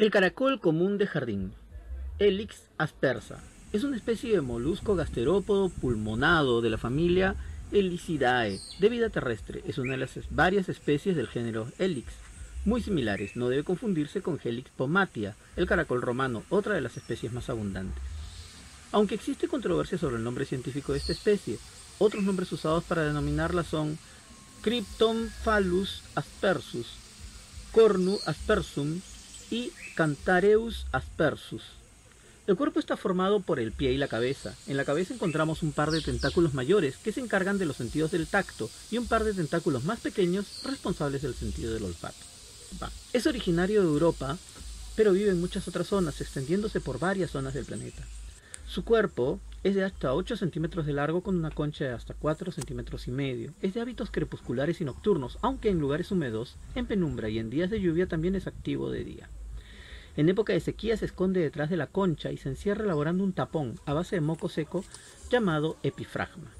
El caracol común de jardín, Helix aspersa, es una especie de molusco gasterópodo pulmonado de la familia Helicidae, de vida terrestre. Es una de las varias especies del género Helix, muy similares. No debe confundirse con Helix pomatia, el caracol romano, otra de las especies más abundantes. Aunque existe controversia sobre el nombre científico de esta especie, otros nombres usados para denominarla son Cryptomphalus aspersus, Cornu aspersum y Cantareus aspersus. El cuerpo está formado por el pie y la cabeza. En la cabeza encontramos un par de tentáculos mayores que se encargan de los sentidos del tacto y un par de tentáculos más pequeños responsables del sentido del olfato. Es originario de Europa, pero vive en muchas otras zonas, extendiéndose por varias zonas del planeta. Su cuerpo es de hasta 8 centímetros de largo con una concha de hasta 4 centímetros y medio. Es de hábitos crepusculares y nocturnos, aunque en lugares húmedos, en penumbra y en días de lluvia también es activo de día. En época de sequía se esconde detrás de la concha y se encierra elaborando un tapón a base de moco seco llamado epifragma.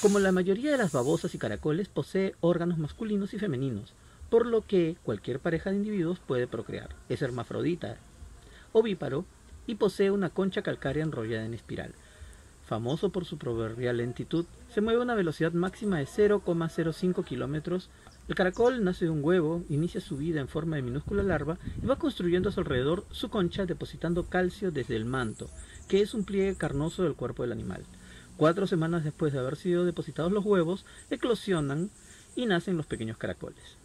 Como la mayoría de las babosas y caracoles, posee órganos masculinos y femeninos, por lo que cualquier pareja de individuos puede procrear. Es hermafrodita, ovíparo y posee una concha calcárea enrollada en espiral. Famoso por su proverbial lentitud, se mueve a una velocidad máxima de 0,05 kilómetros el caracol nace de un huevo, inicia su vida en forma de minúscula larva y va construyendo a su alrededor su concha depositando calcio desde el manto, que es un pliegue carnoso del cuerpo del animal. Cuatro semanas después de haber sido depositados los huevos, eclosionan y nacen los pequeños caracoles.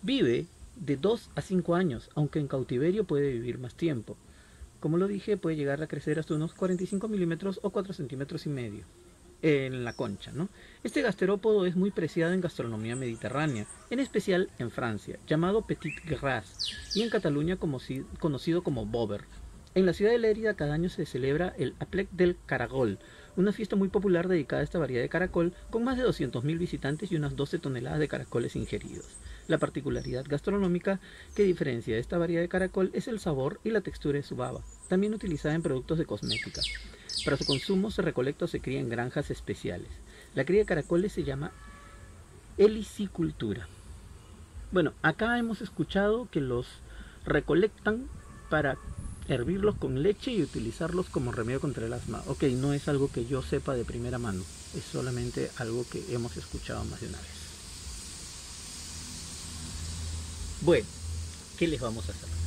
Vive de 2 a 5 años, aunque en cautiverio puede vivir más tiempo. Como lo dije, puede llegar a crecer hasta unos 45 milímetros o 4 centímetros y medio en la concha. ¿no? Este gasterópodo es muy preciado en gastronomía mediterránea, en especial en Francia, llamado Petit Gras, y en Cataluña conocido como Bober. En la ciudad de Lérida cada año se celebra el Aplec del Caragol, una fiesta muy popular dedicada a esta variedad de caracol, con más de 200.000 visitantes y unas 12 toneladas de caracoles ingeridos. La particularidad gastronómica que diferencia esta variedad de caracol es el sabor y la textura de su baba, también utilizada en productos de cosmética. Para su consumo se recolecta o se cría en granjas especiales. La cría de caracoles se llama helicicultura. Bueno, acá hemos escuchado que los recolectan para hervirlos con leche y utilizarlos como remedio contra el asma. Ok, no es algo que yo sepa de primera mano, es solamente algo que hemos escuchado más de una vez. Bueno, ¿qué les vamos a hacer?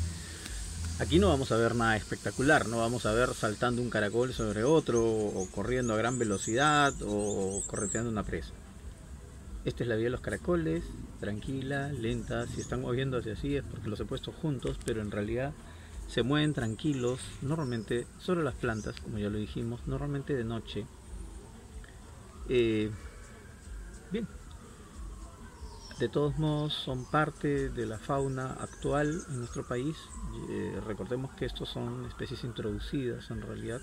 Aquí no vamos a ver nada espectacular, no vamos a ver saltando un caracol sobre otro, o corriendo a gran velocidad, o correteando una presa. Esta es la vía de los caracoles, tranquila, lenta. Si están moviéndose así es porque los he puesto juntos, pero en realidad se mueven tranquilos, normalmente sobre las plantas, como ya lo dijimos, normalmente de noche. Eh, de todos modos son parte de la fauna actual en nuestro país. Eh, recordemos que estos son especies introducidas en realidad.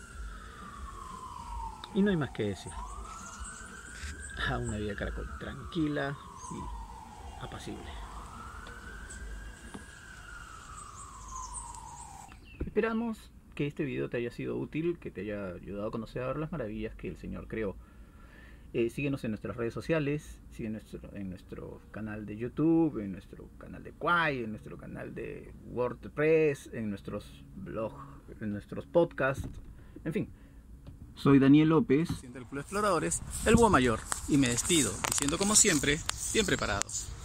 Y no hay más que decir. A una vida caracol tranquila y apacible. Esperamos que este video te haya sido útil, que te haya ayudado a conocer las maravillas que el Señor creó. Eh, síguenos en nuestras redes sociales, síguenos en nuestro canal de YouTube, en nuestro canal de Quai, en nuestro canal de WordPress, en nuestros blogs, en nuestros podcasts, en fin. Soy Daniel López, del Club Exploradores, el Búho Mayor, y me despido diciendo como siempre, bien preparados.